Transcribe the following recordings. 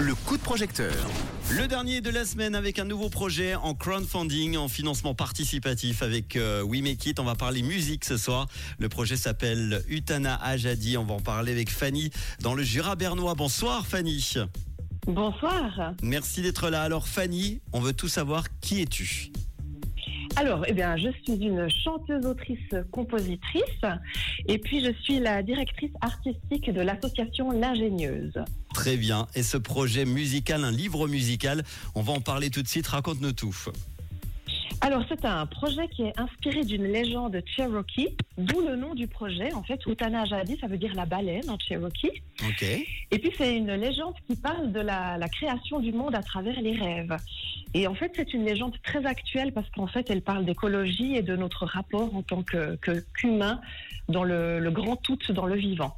Le coup de projecteur. Le dernier de la semaine avec un nouveau projet en crowdfunding, en financement participatif avec euh, We Make It. On va parler musique ce soir. Le projet s'appelle Utana Ajadi. On va en parler avec Fanny dans le Jura bernois. Bonsoir Fanny. Bonsoir. Merci d'être là. Alors Fanny, on veut tout savoir. Qui es-tu? Alors, eh bien, je suis une chanteuse, autrice, compositrice, et puis je suis la directrice artistique de l'association L'Ingénieuse. Très bien. Et ce projet musical, un livre musical, on va en parler tout de suite. Raconte-nous tout. Alors, c'est un projet qui est inspiré d'une légende Cherokee, d'où le nom du projet. En fait, Utana Jadi, ça veut dire la baleine en Cherokee. Ok. Et puis, c'est une légende qui parle de la, la création du monde à travers les rêves. Et en fait, c'est une légende très actuelle parce qu'en fait, elle parle d'écologie et de notre rapport en tant que qu'humain dans le, grand tout, dans le vivant.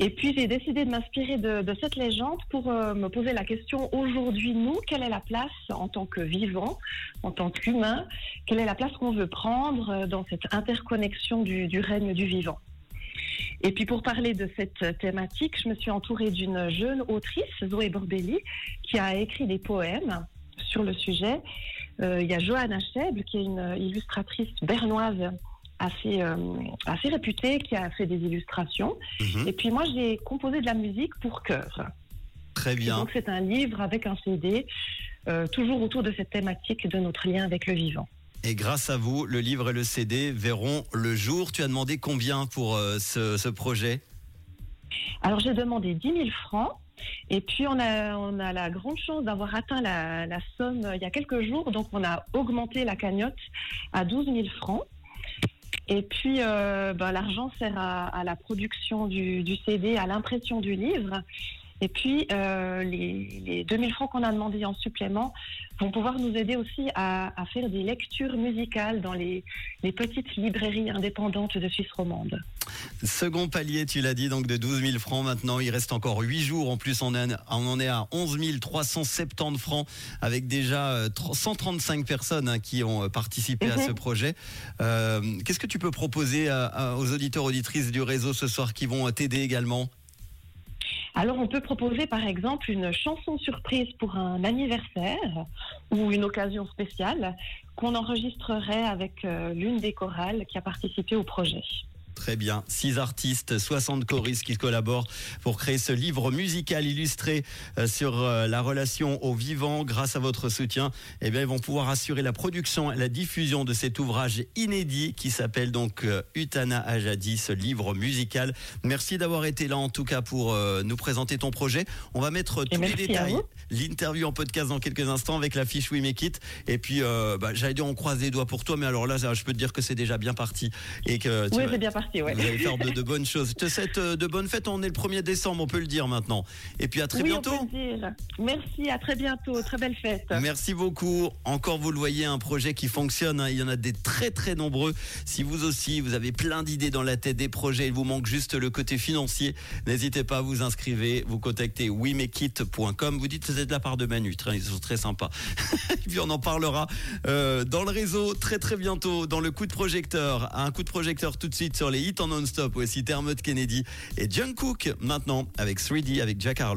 Et puis, j'ai décidé de m'inspirer de, cette légende pour euh, me poser la question aujourd'hui, nous, quelle est la place en tant que vivant, en tant qu'humain, quelle est la place qu'on veut prendre euh, dans cette interconnexion du règne du vivant? Et puis pour parler de cette thématique, je me suis entourée d'une jeune autrice, Zoé Borbelli, qui a écrit des poèmes sur le sujet. Euh, il y a Johanna Schäble, qui est une illustratrice bernoise assez, euh, assez réputée, qui a fait des illustrations. Mhm. Et puis moi, j'ai composé de la musique pour chœur. Très Et bien. donc c'est un livre avec un CD, euh, toujours autour de cette thématique de notre lien avec le vivant. Et grâce à vous, le livre et le CD verront le jour. Tu as demandé combien pour ce, ce projet? Alors j'ai demandé 10 000 francs. Et puis on a, la grande chance d'avoir atteint la, somme euh, il y a quelques jours. Donc on a augmenté la cagnotte à 12 000 francs. Et puis euh, ben, l'argent sert à, la production du, du CD, à l'impression du livre. Et puis euh, les, les 2 000 francs qu'on a demandé en supplément vont pouvoir nous aider aussi à, à faire des lectures musicales dans les, les petites librairies indépendantes de Suisse romande. Second palier, tu l'as dit, donc de 12 000 francs maintenant. Il reste encore 8 jours. En plus, on, est- on en est à 11 370 francs avec déjà euh, 135 personnes hein, qui ont euh, participé à Mhm. ce projet. Euh, Qu'est-ce que tu peux proposer à- à- aux auditeurs, auditrices du réseau ce soir qui vont euh, t'aider également? Alors, on peut proposer par exemple une chanson surprise pour un anniversaire ou une occasion spéciale qu'on enregistrerait avec euh, l'une des chorales qui a participé au projet. Très bien. Six artistes, 60 choristes qui collaborent pour créer ce livre musical illustré euh, sur euh, la relation au vivant. Grâce à votre soutien, eh bien, ils vont pouvoir assurer la production et la diffusion de cet ouvrage inédit qui s'appelle donc euh, Utana Ajadi, ce livre musical. Merci d'avoir été là en tout cas pour nous présenter ton projet. On va mettre tous les détails, l'interview en podcast dans quelques instants avec la fiche We Make It. Et puis, euh, bah, j'allais dire on croise les doigts pour toi, mais alors là, je peux te dire que c'est déjà bien parti et que oui, c'est bien parti, ouais. vous allez faire de, de bonnes choses. Je te souhaite euh, de bonnes fêtes. On est le 1er décembre, on peut le dire maintenant. Et puis à très oui, bientôt. on peut le dire. Merci, à très bientôt. Très belle fête. Merci beaucoup. Encore, vous le voyez, un projet qui fonctionne. hein. Il y en a des très très nombreux. Si vous aussi, vous avez plein d'idées dans la tête, des projets, il vous manque juste le côté financier, n'hésitez pas à vous inscrire. Vous contactez wemekit.com. Vous dites que c'est de la part de Manu. Ils sont très sympas. Et puis on en parlera euh, dans le réseau très très bientôt dans le coup de projecteur. Un coup de projecteur tout de suite sur les hits en non-stop. Voici Dermot Kennedy et Jungkook maintenant avec 3D avec Jack Harlow.